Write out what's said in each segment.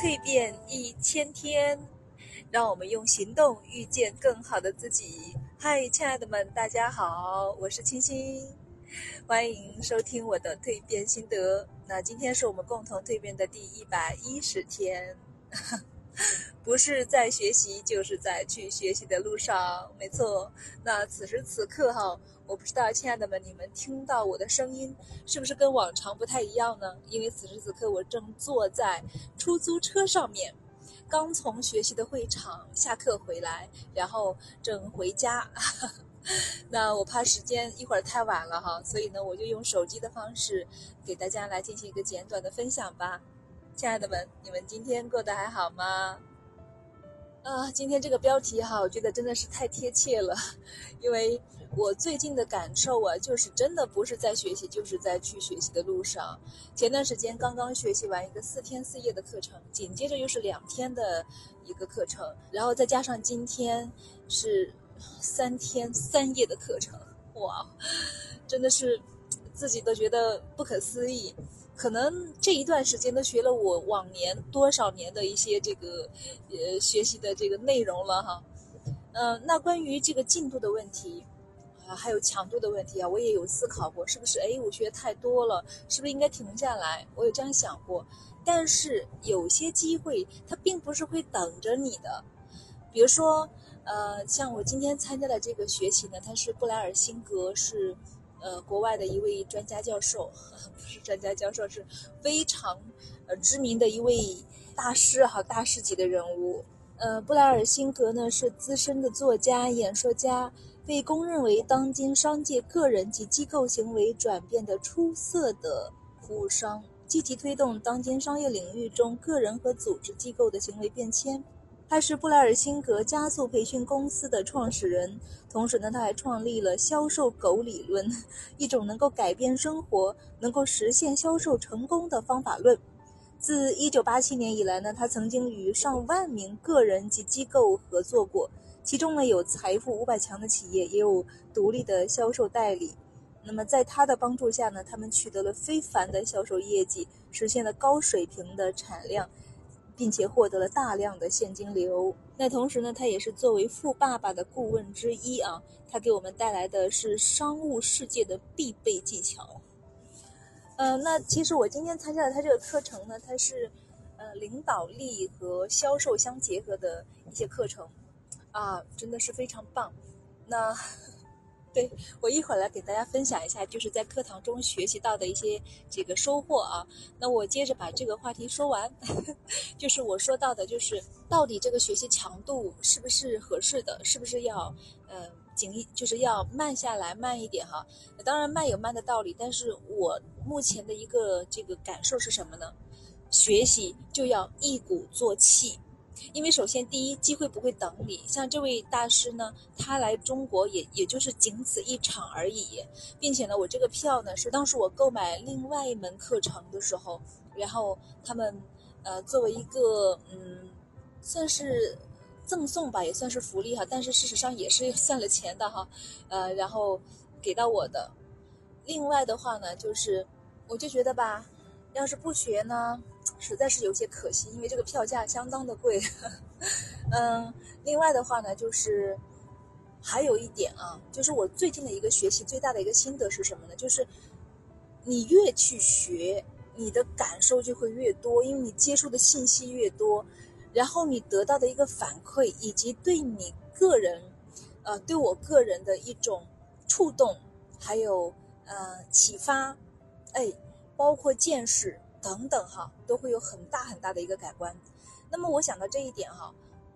蜕变一千天，让我们用行动遇见更好的自己。嗨，亲爱的们，大家好，我是青青，欢迎收听我的蜕变心得。那今天是我们共同蜕变的第一百一十天，不是在学习，就是在去学习的路上。没错，那此时此刻哈。我不知道，亲爱的们，你们听到我的声音是不是跟往常不太一样呢？因为此时此刻我正坐在出租车上面，刚从学习的会场下课回来，然后正回家。那我怕时间一会儿太晚了哈，所以呢，我就用手机的方式给大家来进行一个简短的分享吧。亲爱的们，你们今天过得还好吗？啊，今天这个标题哈，我觉得真的是太贴切了，因为。我最近的感受啊，就是真的不是在学习，就是在去学习的路上。前段时间刚刚学习完一个四天四夜的课程，紧接着又是两天的一个课程，然后再加上今天是三天三夜的课程，哇，真的是自己都觉得不可思议。可能这一段时间都学了我往年多少年的一些这个呃学习的这个内容了哈。嗯，那关于这个进度的问题。还有强度的问题啊，我也有思考过，是不是？哎，我学太多了，是不是应该停下来？我有这样想过。但是有些机会它并不是会等着你的，比如说，呃，像我今天参加的这个学习呢，它是布莱尔辛格，是呃国外的一位专家教授，不是专家教授，是非常呃知名的一位大师哈，大师级的人物。呃，布莱尔辛格呢是资深的作家、演说家。被公认为当今商界个人及机构行为转变的出色的服务商，积极推动当今商业领域中个人和组织机构的行为变迁。他是布莱尔辛格加速培训公司的创始人，同时呢，他还创立了销售狗理论，一种能够改变生活、能够实现销售成功的方法论。自1987年以来呢，他曾经与上万名个人及机构合作过。其中呢，有财富五百强的企业，也有独立的销售代理。那么，在他的帮助下呢，他们取得了非凡的销售业绩，实现了高水平的产量，并且获得了大量的现金流。那同时呢，他也是作为富爸爸的顾问之一啊，他给我们带来的是商务世界的必备技巧。嗯，那其实我今天参加的他这个课程呢，它是呃领导力和销售相结合的一些课程。啊，真的是非常棒。那，对我一会儿来给大家分享一下，就是在课堂中学习到的一些这个收获啊。那我接着把这个话题说完，就是我说到的，就是到底这个学习强度是不是合适的，是不是要呃紧，就是要慢下来，慢一点哈。当然慢有慢的道理，但是我目前的一个这个感受是什么呢？学习就要一鼓作气。因为首先，第一，机会不会等你。像这位大师呢，他来中国也也就是仅此一场而已，并且呢，我这个票呢是当时我购买另外一门课程的时候，然后他们呃作为一个嗯算是赠送吧，也算是福利哈，但是事实上也是 算了钱的哈，呃，然后给到我的。另外的话呢，就是我就觉得吧，要是不学呢。实在是有些可惜，因为这个票价相当的贵。嗯，另外的话呢，就是还有一点啊，就是我最近的一个学习最大的一个心得是什么呢？就是你越去学，你的感受就会越多，因为你接触的信息越多，然后你得到的一个反馈，以及对你个人，呃，对我个人的一种触动，还有呃启发，哎，包括见识。等等哈，都会有很大很大的一个改观。那么我想到这一点哈，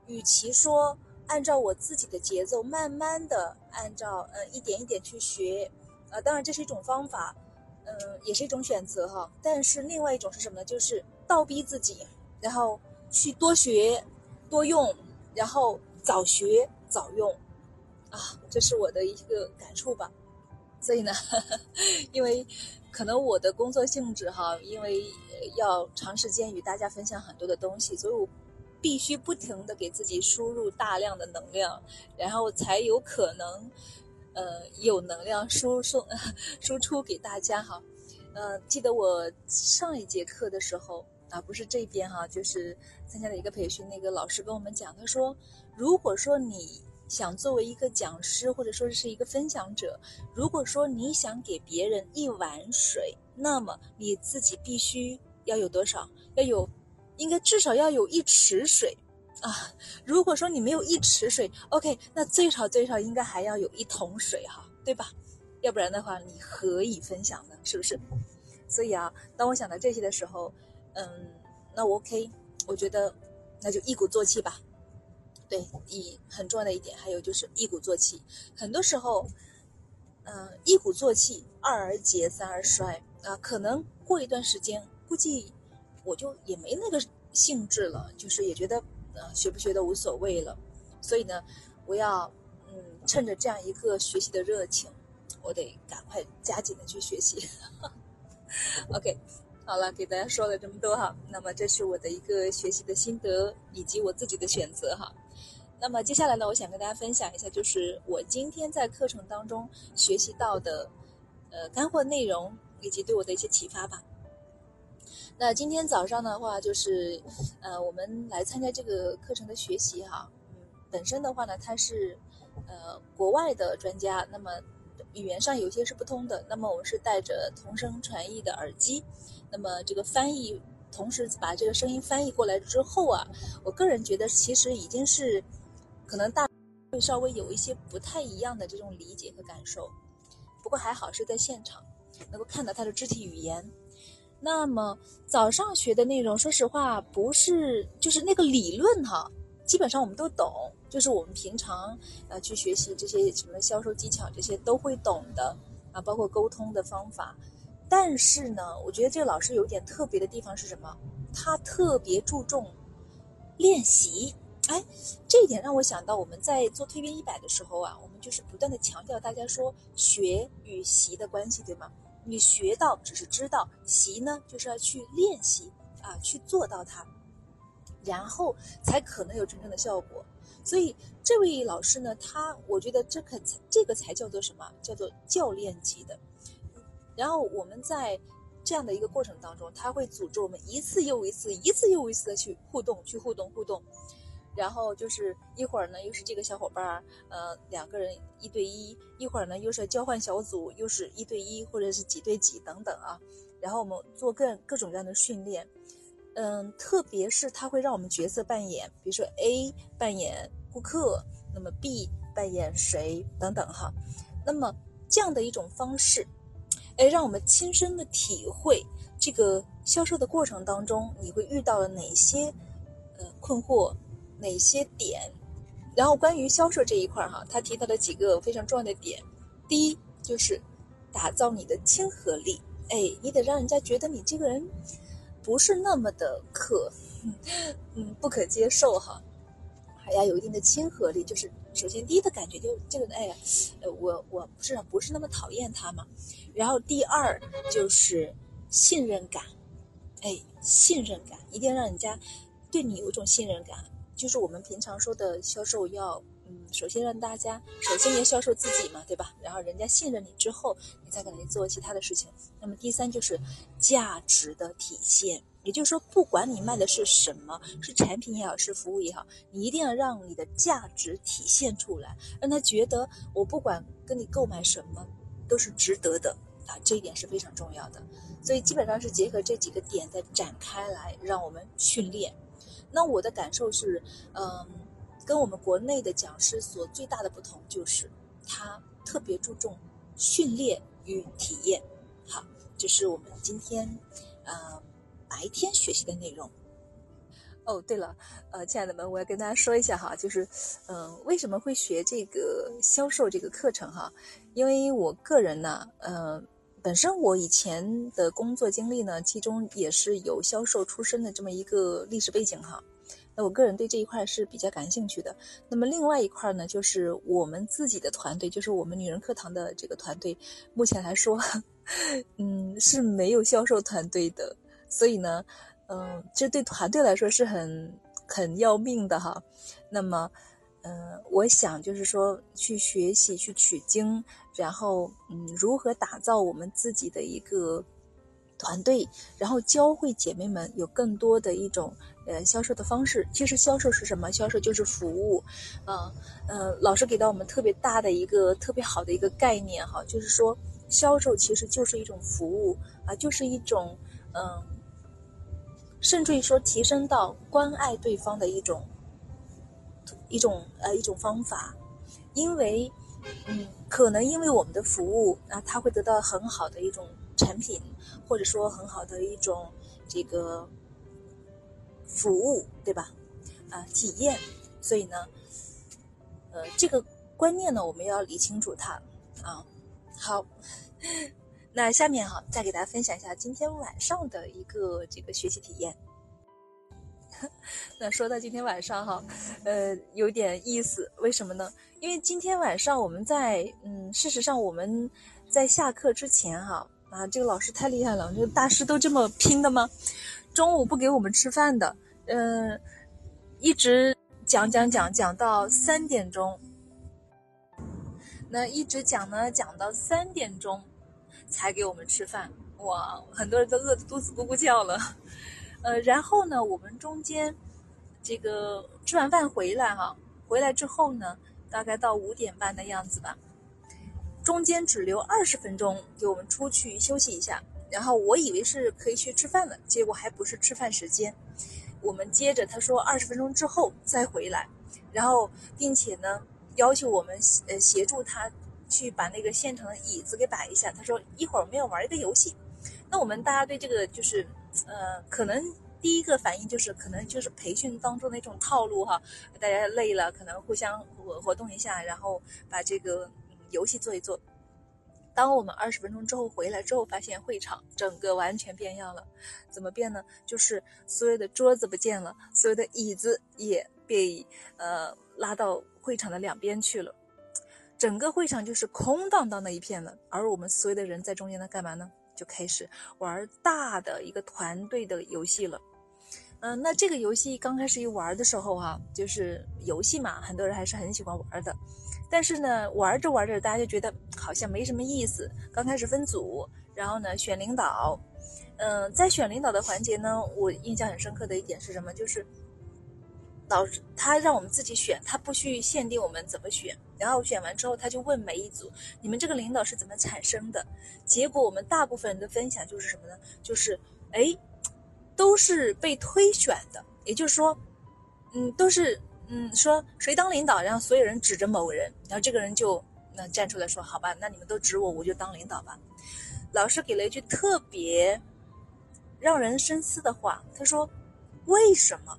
与其说按照我自己的节奏，慢慢的按照呃一点一点去学，呃，当然这是一种方法，嗯，也是一种选择哈。但是另外一种是什么呢？就是倒逼自己，然后去多学、多用，然后早学早用，啊，这是我的一个感触吧。所以呢，因为。可能我的工作性质哈，因为要长时间与大家分享很多的东西，所以我必须不停的给自己输入大量的能量，然后才有可能，呃，有能量输送 输出给大家哈。呃，记得我上一节课的时候啊，不是这边哈，就是参加了一个培训，那个老师跟我们讲，他说，如果说你想作为一个讲师或者说是一个分享者，如果说你想给别人一碗水，那么你自己必须要有多少？要有，应该至少要有一池水啊。如果说你没有一池水，OK，那最少最少应该还要有一桶水哈，对吧？要不然的话，你何以分享呢？是不是？所以啊，当我想到这些的时候，嗯，那 OK，我觉得那就一鼓作气吧。对，一很重要的一点，还有就是一鼓作气。很多时候，嗯，一鼓作气，二而竭，三而衰啊。可能过一段时间，估计我就也没那个兴致了，就是也觉得呃学不学都无所谓了。所以呢，我要嗯趁着这样一个学习的热情，我得赶快加紧的去学习。OK，好了，给大家说了这么多哈，那么这是我的一个学习的心得以及我自己的选择哈。那么接下来呢，我想跟大家分享一下，就是我今天在课程当中学习到的呃干货内容以及对我的一些启发吧。那今天早上的话，就是呃我们来参加这个课程的学习哈，嗯，本身的话呢，他是呃国外的专家，那么。语言上有些是不通的，那么我是带着同声传译的耳机，那么这个翻译同时把这个声音翻译过来之后啊，我个人觉得其实已经是可能大会稍微有一些不太一样的这种理解和感受，不过还好是在现场能够看到他的肢体语言。那么早上学的内容，说实话不是就是那个理论哈。基本上我们都懂，就是我们平常呃去学习这些什么销售技巧，这些都会懂的啊，包括沟通的方法。但是呢，我觉得这个老师有点特别的地方是什么？他特别注重练习。哎，这一点让我想到我们在做蜕变一百的时候啊，我们就是不断的强调大家说学与习的关系，对吗？你学到只是知道，习呢就是要去练习啊，去做到它。然后才可能有真正的效果，所以这位老师呢，他我觉得这可这个才叫做什么？叫做教练级的。然后我们在这样的一个过程当中，他会组织我们一次又一次、一次又一次的去互动、去互动、互动。然后就是一会儿呢，又是这个小伙伴儿，呃，两个人一对一；一会儿呢，又是交换小组，又是一对一或者是几对几等等啊。然后我们做各各种各样的训练。嗯，特别是他会让我们角色扮演，比如说 A 扮演顾客，那么 B 扮演谁等等哈。那么这样的一种方式，哎，让我们亲身的体会这个销售的过程当中，你会遇到了哪些呃困惑，哪些点。然后关于销售这一块哈，他提到了几个非常重要的点。第一就是打造你的亲和力，哎，你得让人家觉得你这个人。不是那么的可，嗯，不可接受哈，还要有一定的亲和力。就是首先第一的感觉就这个，哎呀，呃，我我不是不是那么讨厌他嘛。然后第二就是信任感，哎，信任感一定要让人家对你有一种信任感。就是我们平常说的销售要。嗯，首先让大家首先要销售自己嘛，对吧？然后人家信任你之后，你再可能做其他的事情。那么第三就是价值的体现，也就是说，不管你卖的是什么，是产品也好，是服务也好，你一定要让你的价值体现出来，让他觉得我不管跟你购买什么都是值得的啊，这一点是非常重要的。所以基本上是结合这几个点在展开来让我们训练。那我的感受是，嗯。跟我们国内的讲师所最大的不同就是，他特别注重训练与体验。好，这是我们今天呃白天学习的内容。哦，对了，呃，亲爱的们，我要跟大家说一下哈，就是嗯，为什么会学这个销售这个课程哈？因为我个人呢，呃，本身我以前的工作经历呢，其中也是有销售出身的这么一个历史背景哈。那我个人对这一块是比较感兴趣的。那么另外一块呢，就是我们自己的团队，就是我们女人课堂的这个团队，目前来说，嗯，是没有销售团队的。所以呢，嗯，这对团队来说是很很要命的哈。那么，嗯，我想就是说去学习、去取经，然后嗯，如何打造我们自己的一个团队，然后教会姐妹们有更多的一种呃销售的方式。其实销售是什么？销售就是服务，啊呃，老师给到我们特别大的一个特别好的一个概念哈，就是说销售其实就是一种服务啊，就是一种嗯，甚至于说提升到关爱对方的一种一种呃一种方法，因为嗯，可能因为我们的服务那，他会得到很好的一种。产品，或者说很好的一种这个服务，对吧？啊，体验。所以呢，呃，这个观念呢，我们要理清楚它啊。好，那下面哈，再给大家分享一下今天晚上的一个这个学习体验。那说到今天晚上哈，呃，有点意思，为什么呢？因为今天晚上我们在嗯，事实上我们在下课之前哈。啊，这个老师太厉害了！这个大师都这么拼的吗？中午不给我们吃饭的，嗯，一直讲讲讲讲到三点钟，那一直讲呢，讲到三点钟才给我们吃饭。哇，很多人都饿得肚子咕咕叫了。呃，然后呢，我们中间这个吃完饭回来哈，回来之后呢，大概到五点半的样子吧。中间只留二十分钟给我们出去休息一下，然后我以为是可以去吃饭了，结果还不是吃饭时间。我们接着他说二十分钟之后再回来，然后并且呢要求我们呃协助他去把那个现场的椅子给摆一下。他说一会儿我们要玩一个游戏。那我们大家对这个就是呃可能第一个反应就是可能就是培训当中的一种套路哈，大家累了可能互相活活动一下，然后把这个。游戏做一做。当我们二十分钟之后回来之后，发现会场整个完全变样了。怎么变呢？就是所有的桌子不见了，所有的椅子也被呃拉到会场的两边去了，整个会场就是空荡荡的一片了。而我们所有的人在中间呢，干嘛呢？就开始玩大的一个团队的游戏了。嗯，那这个游戏刚开始一玩的时候哈，就是游戏嘛，很多人还是很喜欢玩的。但是呢，玩着玩着，大家就觉得好像没什么意思。刚开始分组，然后呢选领导。嗯，在选领导的环节呢，我印象很深刻的一点是什么？就是老师他让我们自己选，他不去限定我们怎么选。然后选完之后，他就问每一组：你们这个领导是怎么产生的？结果我们大部分人的分享就是什么呢？就是哎。都是被推选的，也就是说，嗯，都是嗯说谁当领导，然后所有人指着某人，然后这个人就那站出来说，好吧，那你们都指我，我就当领导吧。老师给了一句特别让人深思的话，他说：“为什么？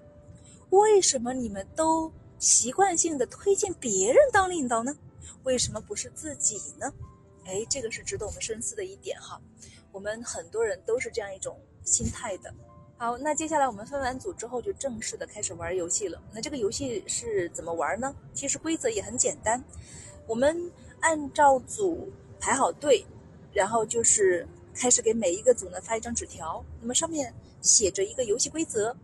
为什么你们都习惯性的推荐别人当领导呢？为什么不是自己呢？”哎，这个是值得我们深思的一点哈。我们很多人都是这样一种心态的。好，那接下来我们分完组之后，就正式的开始玩游戏了。那这个游戏是怎么玩呢？其实规则也很简单，我们按照组排好队，然后就是开始给每一个组呢发一张纸条，那么上面写着一个游戏规则。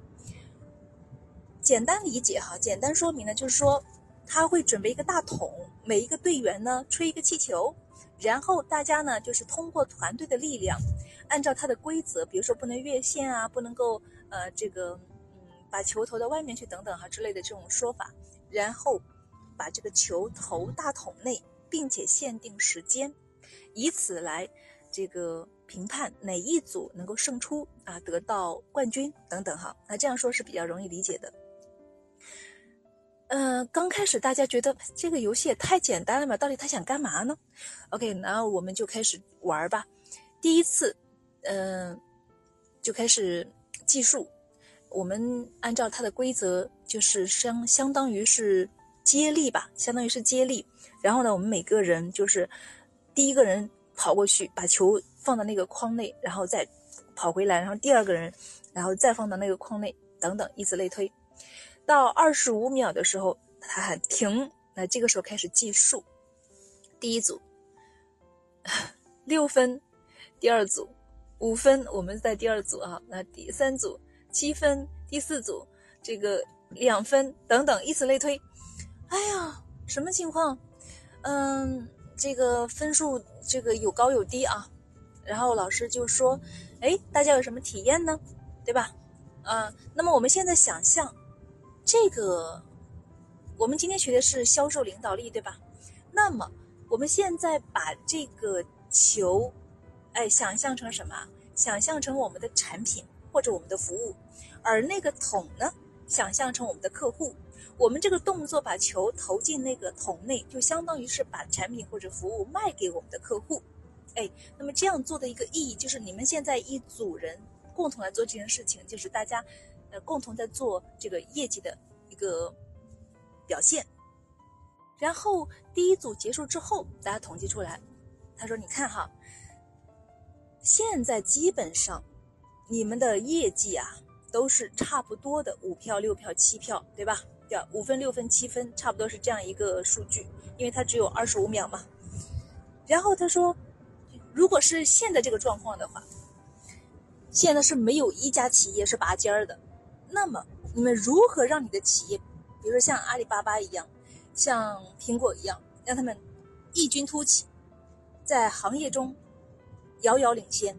简单理解哈，简单说明呢，就是说他会准备一个大桶，每一个队员呢吹一个气球，然后大家呢就是通过团队的力量。按照他的规则，比如说不能越线啊，不能够呃这个嗯把球投到外面去等等哈之类的这种说法，然后把这个球投大桶内，并且限定时间，以此来这个评判哪一组能够胜出啊得到冠军等等哈。那这样说是比较容易理解的。嗯，刚开始大家觉得这个游戏也太简单了嘛，到底他想干嘛呢？OK，然后我们就开始玩吧。第一次。嗯，就开始计数。我们按照它的规则，就是相相当于是接力吧，相当于是接力。然后呢，我们每个人就是第一个人跑过去，把球放到那个框内，然后再跑回来，然后第二个人，然后再放到那个框内，等等，以此类推。到二十五秒的时候，他喊停，那这个时候开始计数。第一组六分，第二组。五分，我们在第二组啊，那第三组七分，第四组这个两分等等，以此类推。哎呀，什么情况？嗯，这个分数这个有高有低啊。然后老师就说，哎，大家有什么体验呢？对吧？嗯，那么我们现在想象，这个我们今天学的是销售领导力，对吧？那么我们现在把这个球，哎，想象成什么？想象成我们的产品或者我们的服务，而那个桶呢，想象成我们的客户。我们这个动作把球投进那个桶内，就相当于是把产品或者服务卖给我们的客户。哎，那么这样做的一个意义就是，你们现在一组人共同来做这件事情，就是大家呃共同在做这个业绩的一个表现。然后第一组结束之后，大家统计出来，他说：“你看哈，现在基本上你们的业绩啊都是差不多的，五票、六票、七票，对吧？对，五分、六分、七分，差不多是这样一个数据，因为它只有二十五秒嘛。”然后他说。如果是现在这个状况的话，现在是没有一家企业是拔尖儿的。那么，你们如何让你的企业，比如说像阿里巴巴一样，像苹果一样，让他们异军突起，在行业中遥遥领先？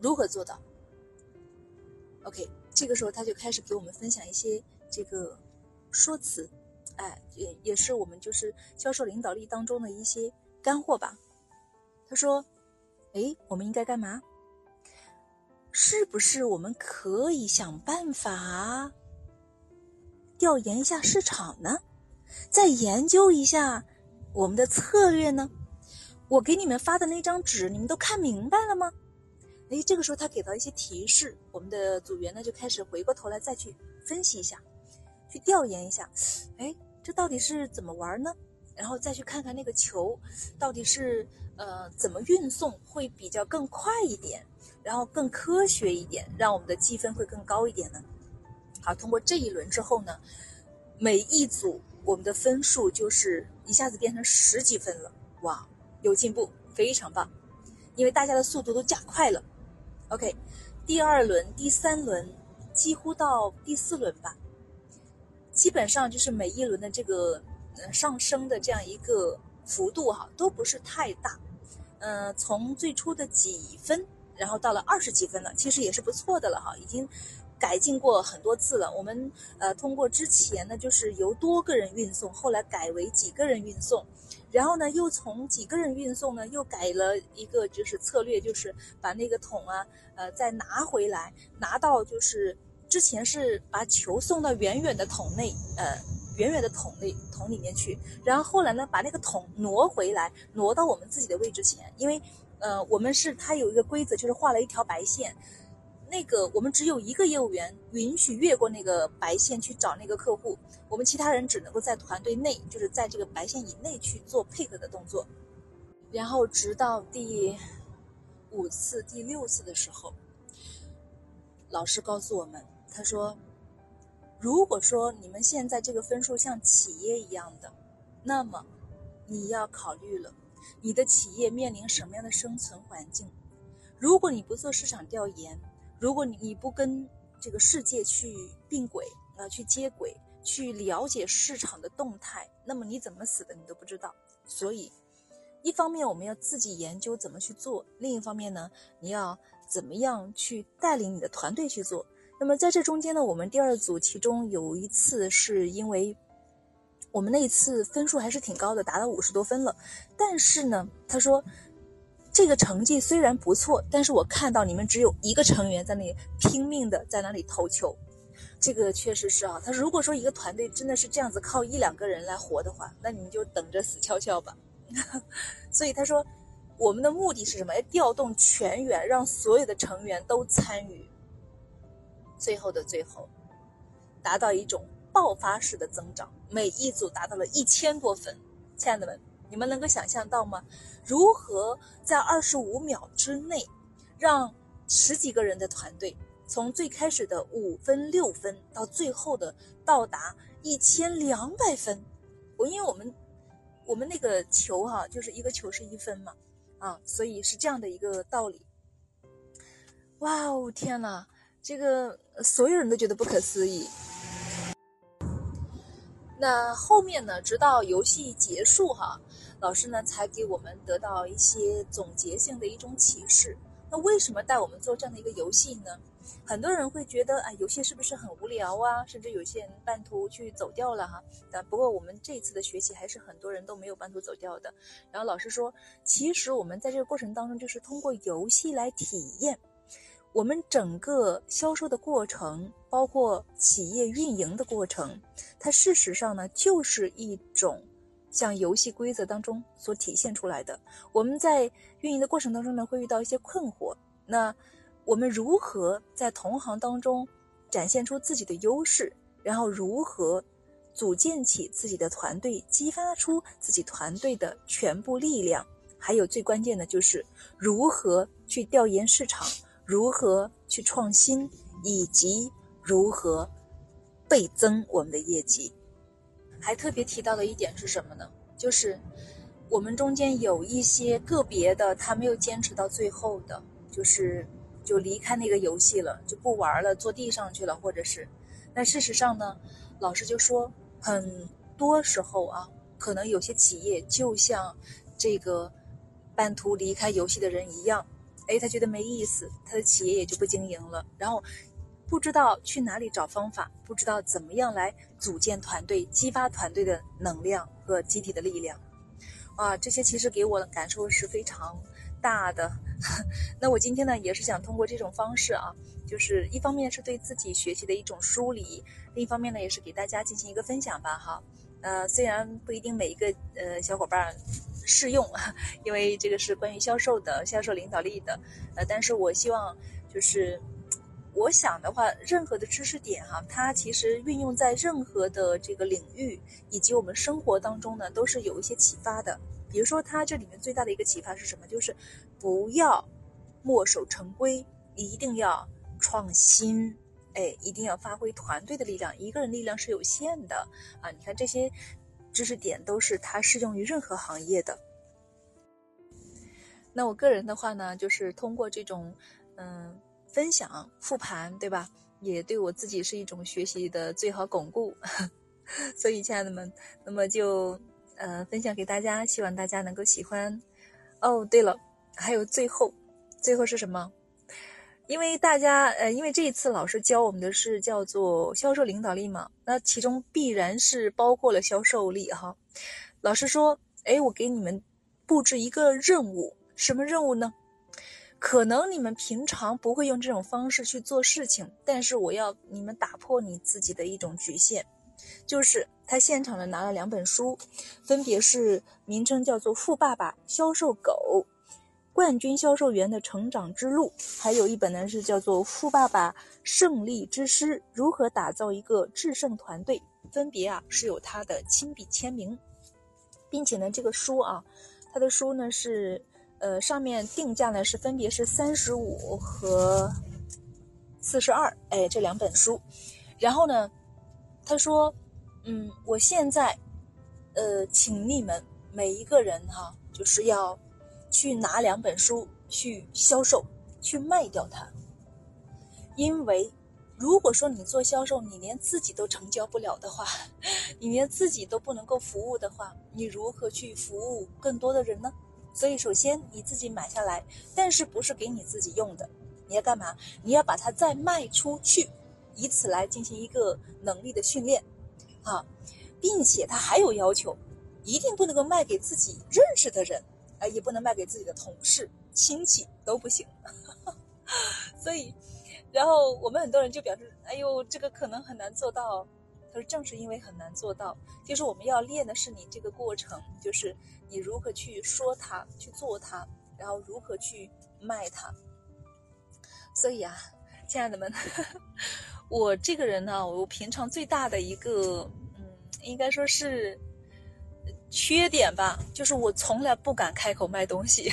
如何做到？OK，这个时候他就开始给我们分享一些这个说辞，哎，也也是我们就是销售领导力当中的一些干货吧。他说：“哎，我们应该干嘛？是不是我们可以想办法调研一下市场呢？再研究一下我们的策略呢？我给你们发的那张纸，你们都看明白了吗？”哎，这个时候他给到一些提示，我们的组员呢就开始回过头来再去分析一下，去调研一下。哎，这到底是怎么玩呢？然后再去看看那个球到底是。呃，怎么运送会比较更快一点，然后更科学一点，让我们的积分会更高一点呢？好，通过这一轮之后呢，每一组我们的分数就是一下子变成十几分了，哇，有进步，非常棒，因为大家的速度都加快了。OK，第二轮、第三轮，几乎到第四轮吧，基本上就是每一轮的这个呃上升的这样一个幅度哈，都不是太大。嗯，从最初的几分，然后到了二十几分了，其实也是不错的了哈，已经改进过很多次了。我们呃通过之前呢，就是由多个人运送，后来改为几个人运送，然后呢又从几个人运送呢，又改了一个就是策略，就是把那个桶啊呃再拿回来，拿到就是之前是把球送到远远的桶内，呃。远远的桶内桶里面去，然后后来呢，把那个桶挪回来，挪到我们自己的位置前，因为，呃，我们是他有一个规则，就是画了一条白线，那个我们只有一个业务员允许越过那个白线去找那个客户，我们其他人只能够在团队内，就是在这个白线以内去做配合的动作，然后直到第五次、第六次的时候，老师告诉我们，他说。如果说你们现在这个分数像企业一样的，那么你要考虑了，你的企业面临什么样的生存环境？如果你不做市场调研，如果你你不跟这个世界去并轨啊，去接轨，去了解市场的动态，那么你怎么死的你都不知道。所以，一方面我们要自己研究怎么去做，另一方面呢，你要怎么样去带领你的团队去做。那么在这中间呢，我们第二组其中有一次是因为我们那一次分数还是挺高的，达到五十多分了。但是呢，他说这个成绩虽然不错，但是我看到你们只有一个成员在那里拼命的在那里投球，这个确实是啊。他如果说一个团队真的是这样子靠一两个人来活的话，那你们就等着死翘翘吧。所以他说我们的目的是什么？要调动全员，让所有的成员都参与。最后的最后，达到一种爆发式的增长，每一组达到了一千多分。亲爱的们，你们能够想象到吗？如何在二十五秒之内，让十几个人的团队从最开始的五分六分，到最后的到达一千两百分？我因为我们我们那个球哈，就是一个球是一分嘛，啊，所以是这样的一个道理。哇哦，天哪！这个所有人都觉得不可思议。那后面呢？直到游戏结束哈，老师呢才给我们得到一些总结性的一种启示。那为什么带我们做这样的一个游戏呢？很多人会觉得啊，游戏是不是很无聊啊？甚至有些人半途去走掉了哈。但不过我们这次的学习还是很多人都没有半途走掉的。然后老师说，其实我们在这个过程当中，就是通过游戏来体验我们整个销售的过程，包括企业运营的过程，它事实上呢就是一种像游戏规则当中所体现出来的。我们在运营的过程当中呢，会遇到一些困惑，那。我们如何在同行当中展现出自己的优势，然后如何组建起自己的团队，激发出自己团队的全部力量？还有最关键的就是如何去调研市场，如何去创新，以及如何倍增我们的业绩。还特别提到的一点是什么呢？就是我们中间有一些个别的，他没有坚持到最后的，就是。就离开那个游戏了，就不玩了，坐地上去了，或者是，那事实上呢，老师就说，很多时候啊，可能有些企业就像这个半途离开游戏的人一样，哎，他觉得没意思，他的企业也就不经营了，然后不知道去哪里找方法，不知道怎么样来组建团队，激发团队的能量和集体的力量，啊，这些其实给我的感受是非常。大的，那我今天呢也是想通过这种方式啊，就是一方面是对自己学习的一种梳理，另一方面呢也是给大家进行一个分享吧哈。呃，虽然不一定每一个呃小伙伴适用，因为这个是关于销售的、销售领导力的，呃，但是我希望就是我想的话，任何的知识点哈，它其实运用在任何的这个领域以及我们生活当中呢，都是有一些启发的。比如说，它这里面最大的一个启发是什么？就是不要墨守成规，一定要创新，哎，一定要发挥团队的力量，一个人力量是有限的啊！你看这些知识点都是它适用于任何行业的。那我个人的话呢，就是通过这种嗯分享复盘，对吧？也对我自己是一种学习的最好巩固。所以，亲爱的们，那么就。呃，分享给大家，希望大家能够喜欢。哦，对了，还有最后，最后是什么？因为大家，呃，因为这一次老师教我们的是叫做销售领导力嘛，那其中必然是包括了销售力哈。老师说，哎，我给你们布置一个任务，什么任务呢？可能你们平常不会用这种方式去做事情，但是我要你们打破你自己的一种局限。就是他现场的拿了两本书，分别是名称叫做《富爸爸销售狗》，冠军销售员的成长之路，还有一本呢是叫做《富爸爸胜利之师：如何打造一个制胜团队》，分别啊是有他的亲笔签名，并且呢这个书啊，他的书呢是呃上面定价呢是分别是三十五和四十二，哎这两本书，然后呢。他说：“嗯，我现在，呃，请你们每一个人哈，就是要去拿两本书去销售，去卖掉它。因为如果说你做销售，你连自己都成交不了的话，你连自己都不能够服务的话，你如何去服务更多的人呢？所以，首先你自己买下来，但是不是给你自己用的？你要干嘛？你要把它再卖出去。”以此来进行一个能力的训练，啊，并且他还有要求，一定不能够卖给自己认识的人，啊，也不能卖给自己的同事、亲戚都不行。所以，然后我们很多人就表示，哎呦，这个可能很难做到。他说，正是因为很难做到，就是我们要练的是你这个过程，就是你如何去说它、去做它，然后如何去卖它。所以啊，亲爱的们。我这个人呢，我平常最大的一个，嗯，应该说是缺点吧，就是我从来不敢开口卖东西。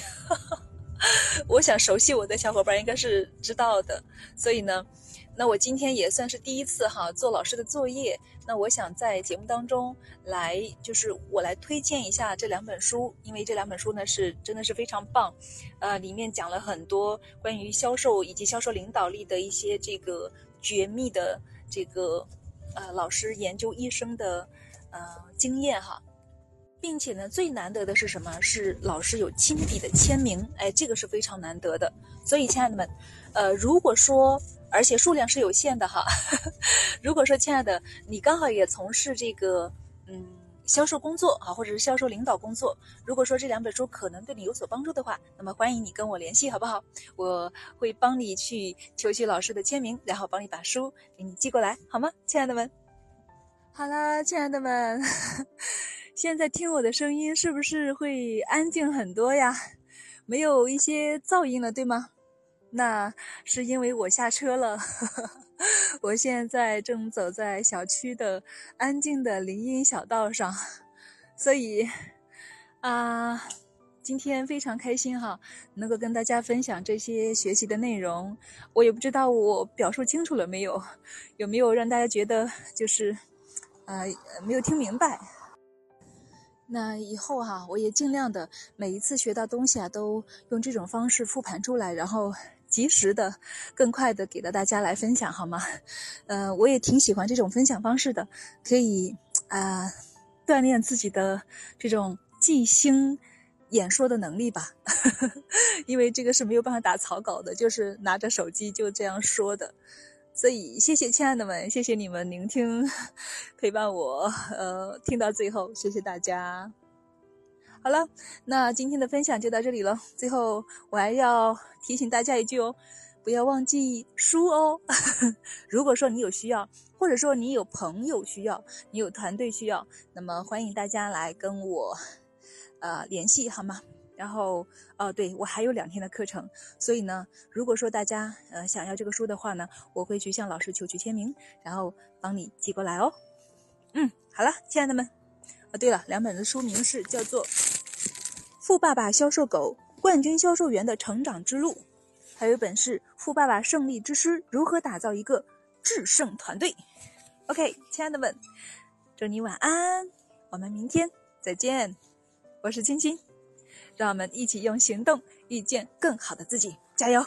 我想熟悉我的小伙伴应该是知道的，所以呢，那我今天也算是第一次哈做老师的作业。那我想在节目当中来，就是我来推荐一下这两本书，因为这两本书呢是真的是非常棒，呃，里面讲了很多关于销售以及销售领导力的一些这个。绝密的这个呃，老师研究一生的呃经验哈。并且呢，最难得的是什么？是老师有亲笔的签名，哎，这个是非常难得的。所以，亲爱的们，呃，如果说，而且数量是有限的哈，如果说，亲爱的，你刚好也从事这个，嗯，销售工作啊，或者是销售领导工作，如果说这两本书可能对你有所帮助的话，那么欢迎你跟我联系，好不好？我会帮你去求取老师的签名，然后帮你把书给你寄过来，好吗，亲爱的们？好啦，亲爱的们。现在听我的声音是不是会安静很多呀？没有一些噪音了，对吗？那是因为我下车了。我现在正走在小区的安静的林荫小道上，所以啊，今天非常开心哈，能够跟大家分享这些学习的内容。我也不知道我表述清楚了没有，有没有让大家觉得就是呃没有听明白。那以后哈，我也尽量的每一次学到东西啊，都用这种方式复盘出来，然后及时的、更快的给到大家来分享，好吗？呃，我也挺喜欢这种分享方式的，可以啊锻炼自己的这种即兴演说的能力吧。因为这个是没有办法打草稿的，就是拿着手机就这样说的。所以，谢谢亲爱的们，谢谢你们聆听、陪伴我，呃，听到最后，谢谢大家。好了，那今天的分享就到这里了。最后，我还要提醒大家一句哦，不要忘记书哦。如果说你有需要，或者说你有朋友需要，你有团队需要，那么欢迎大家来跟我，呃，联系好吗？然后，哦，对我还有两天的课程，所以呢，如果说大家呃想要这个书的话呢，我会去向老师求取签名，然后帮你寄过来哦。嗯，好了，亲爱的们，哦，对了，两本的书名是叫做《富爸爸销售狗：冠军销售员的成长之路》，还有一本是《富爸爸胜利之师：如何打造一个制胜团队》。OK，亲爱的们，祝你晚安，我们明天再见，我是青青。让我们一起用行动遇见更好的自己，加油！